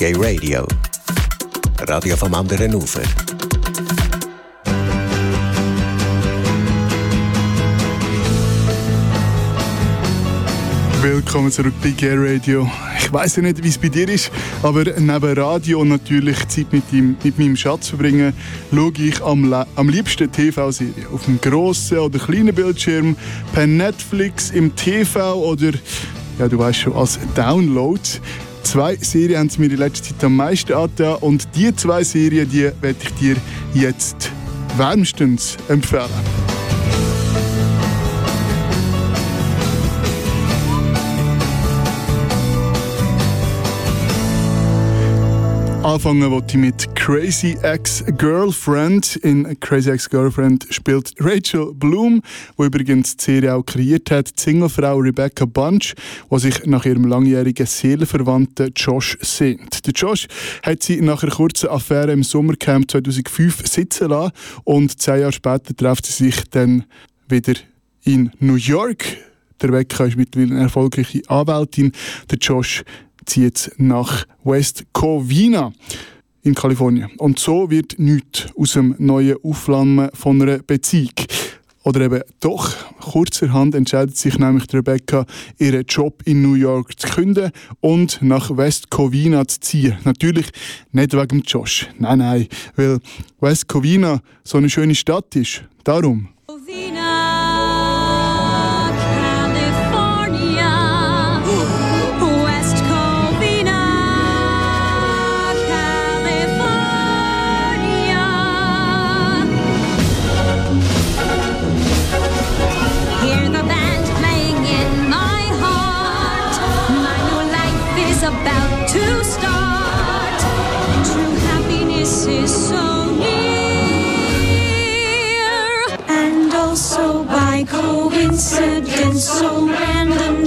Gay Radio. Radio vom anderen Ufer. Willkommen zurück bei Gay Radio. Ich weiß ja nicht, wie es bei dir ist, aber neben Radio und natürlich Zeit mit, ihm, mit meinem Schatz verbringen, schaue ich am, am liebsten TV-Serien. Auf dem grossen oder kleinen Bildschirm, per Netflix, im TV oder, ja, du weißt schon, als Download. Zwei Serien haben sie mir in letzter Zeit am meisten angetan und diese zwei Serien, die werde ich dir jetzt wärmstens empfehlen. Anfangen wollte ich mit Crazy Ex-Girlfriend. In Crazy Ex-Girlfriend spielt Rachel Bloom, die übrigens die Serie auch kreiert hat, die Singlefrau Rebecca Bunch, die sich nach ihrem langjährigen Seelenverwandten Josh sehnt. Der Josh hat sie nach einer kurzen Affäre im Sommercamp 2005 sitzen lassen und zehn Jahre später trifft sie sich dann wieder in New York. Der Rebecca ist mittlerweile eine erfolgreiche Anwältin. Der Josh zieht nach West Covina in Kalifornien. Und so wird nichts aus dem neuen Aufflammen von einer Beziehung. Oder eben doch, kurzerhand entscheidet sich nämlich Rebecca, ihren Job in New York zu künden und nach West Covina zu ziehen. Natürlich nicht wegen Josh. Nein, nein, weil West Covina so eine schöne Stadt ist. Darum. Coincidence, so random,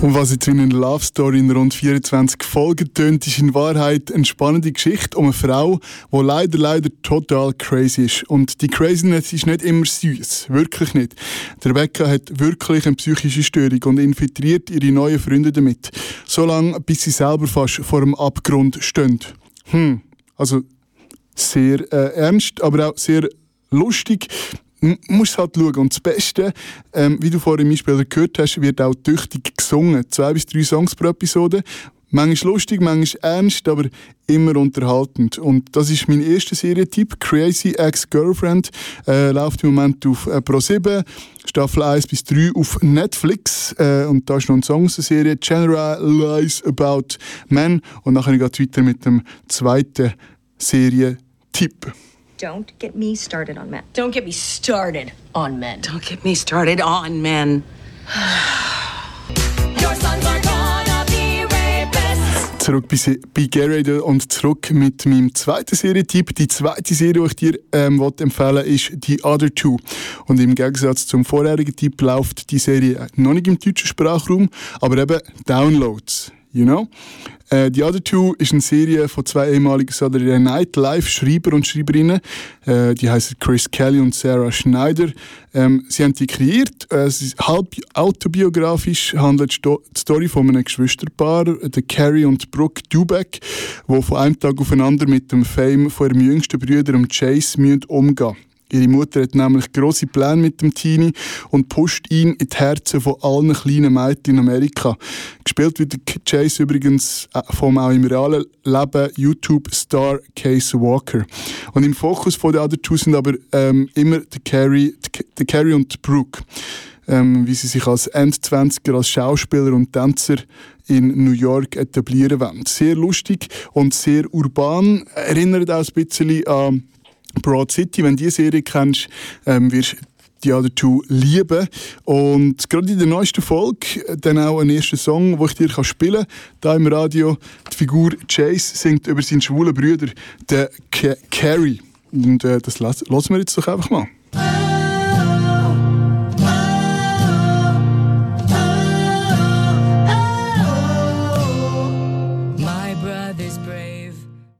Und was jetzt wie eine Love Story in rund 24 Folgen tönt, ist in Wahrheit eine spannende Geschichte um eine Frau, die leider, leider total crazy ist. Und die Craziness ist nicht immer süß, wirklich nicht. Der Rebecca hat wirklich eine psychische Störung und infiltriert ihre neuen Freunde damit. So lange, bis sie selber fast vor dem Abgrund steht. Hm, also sehr äh, ernst, aber auch sehr lustig musst halt schauen. Und das Beste, ähm, wie du vorhin im Einspieler gehört hast, wird auch tüchtig gesungen. Zwei bis drei Songs pro Episode. Manchmal lustig, manchmal ernst, aber immer unterhaltend. Und das ist mein erster Serientipp. Crazy Ex-Girlfriend äh, läuft im Moment auf äh, Pro7, Staffel 1 bis 3 auf Netflix. Äh, und da ist noch eine Song Serie General Lies About Men. Und nachher geht es weiter mit dem zweiten Serientipp. Don't get me started on men. Don't get me started on men. Don't get me started on men. Your sons are gonna be rapists. Zurück bei, bei Garrett und zurück mit meinem zweiten Serientipp. Die zweite Serie, die ich dir ähm, empfehlen ist The Other Two. Und im Gegensatz zum vorherigen Tipp läuft die Serie noch nicht im deutschen Sprachraum, aber eben Downloads. You know? Äh, die Other Two ist eine Serie von zwei ehemaligen Saturday Night Live Schreiber und Schreiberinnen. Äh, die heißen Chris Kelly und Sarah Schneider. Ähm, sie haben die kreiert. Äh, es ist halb autobiografisch, handelt die Story von einem Geschwisterpaar, der Carrie und Brooke Dubeck, die von einem Tag aufeinander mit dem Fame von ihrem jüngsten Bruder, Chase, umgehen müssen. Ihre Mutter hat nämlich große Pläne mit dem Teenie und pusht ihn in die Herzen von allen kleinen Mädchen in Amerika. Gespielt wird Chase übrigens äh, vom auch im realen Leben YouTube-Star Case Walker. Und im Fokus von der Other Two sind aber ähm, immer der Carrie, der Carrie und Brooke. Ähm, wie sie sich als Endzwanziger als Schauspieler und Tänzer in New York etablieren wollen. Sehr lustig und sehr urban. Erinnert auch ein bisschen an Broad City, wenn du diese Serie kennst, ähm, wirst die Other Two lieben. Und gerade in der neuesten Folge dann auch ein erster Song, den ich dir spielen kann, hier im Radio. Die Figur Chase singt über seinen schwulen Bruder, den Carrie. Und äh, das lassen wir jetzt doch einfach mal.